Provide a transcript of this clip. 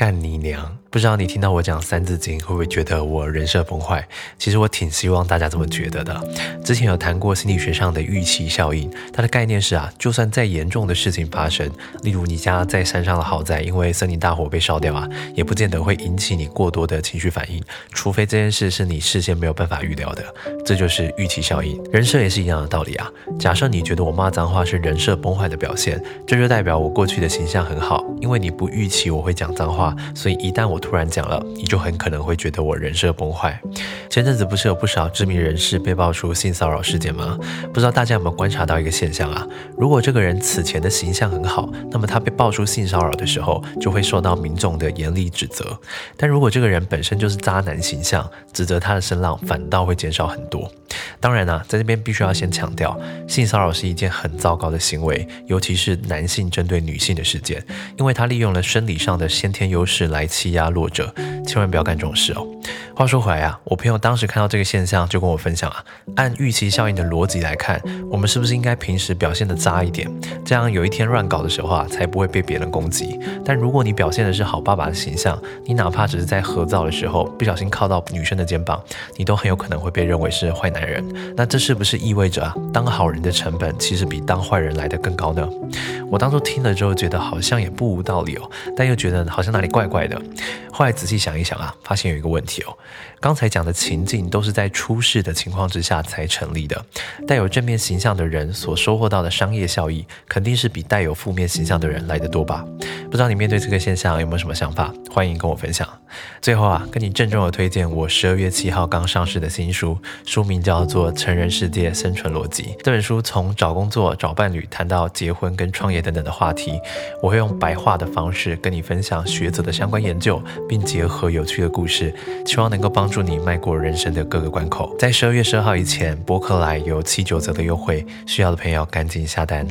干你娘！不知道你听到我讲《三字经》会不会觉得我人设崩坏？其实我挺希望大家这么觉得的。之前有谈过心理学上的预期效应，它的概念是啊，就算再严重的事情发生，例如你家在山上的豪宅因为森林大火被烧掉啊，也不见得会引起你过多的情绪反应，除非这件事是你事先没有办法预料的。这就是预期效应。人设也是一样的道理啊。假设你觉得我骂脏话是人设崩坏的表现，这就代表我过去的形象很好，因为你不预期我会讲脏话，所以一旦我突然讲了，你就很可能会觉得我人设崩坏。前阵子不是有不少知名人士被爆出性骚扰事件吗？不知道大家有没有观察到一个现象啊？如果这个人此前的形象很好，那么他被爆出性骚扰的时候，就会受到民众的严厉指责；但如果这个人本身就是渣男形象，指责他的声浪反倒会减少很多。当然呢，在这边必须要先强调，性骚扰是一件很糟糕的行为，尤其是男性针对女性的事件，因为他利用了生理上的先天优势来欺压弱者，千万不要干这种事哦。话说回来啊，我朋友当时看到这个现象，就跟我分享啊，按预期效应的逻辑来看，我们是不是应该平时表现的渣一点，这样有一天乱搞的时候啊，才不会被别人攻击。但如果你表现的是好爸爸的形象，你哪怕只是在合照的时候不小心靠到女生的肩膀，你都很有可能会被认为是坏男人。那这是不是意味着啊，当好人的成本其实比当坏人来的更高呢？我当初听了之后觉得好像也不无道理哦，但又觉得好像哪里怪怪的。后来仔细想一想啊，发现有一个问题哦。刚才讲的情境都是在出事的情况之下才成立的，带有正面形象的人所收获到的商业效益，肯定是比带有负面形象的人来的多吧？不知道你面对这个现象有没有什么想法？欢迎跟我分享。最后啊，跟你郑重的推荐我十二月七号刚上市的新书，书名叫做《成人世界生存逻辑》。这本书从找工作、找伴侣，谈到结婚跟创业等等的话题，我会用白话的方式跟你分享学者的相关研究，并结合有趣的故事，希望能够帮帮助你迈过人生的各个关口。在十二月十二号以前，博客来有七九折的优惠，需要的朋友赶紧下单。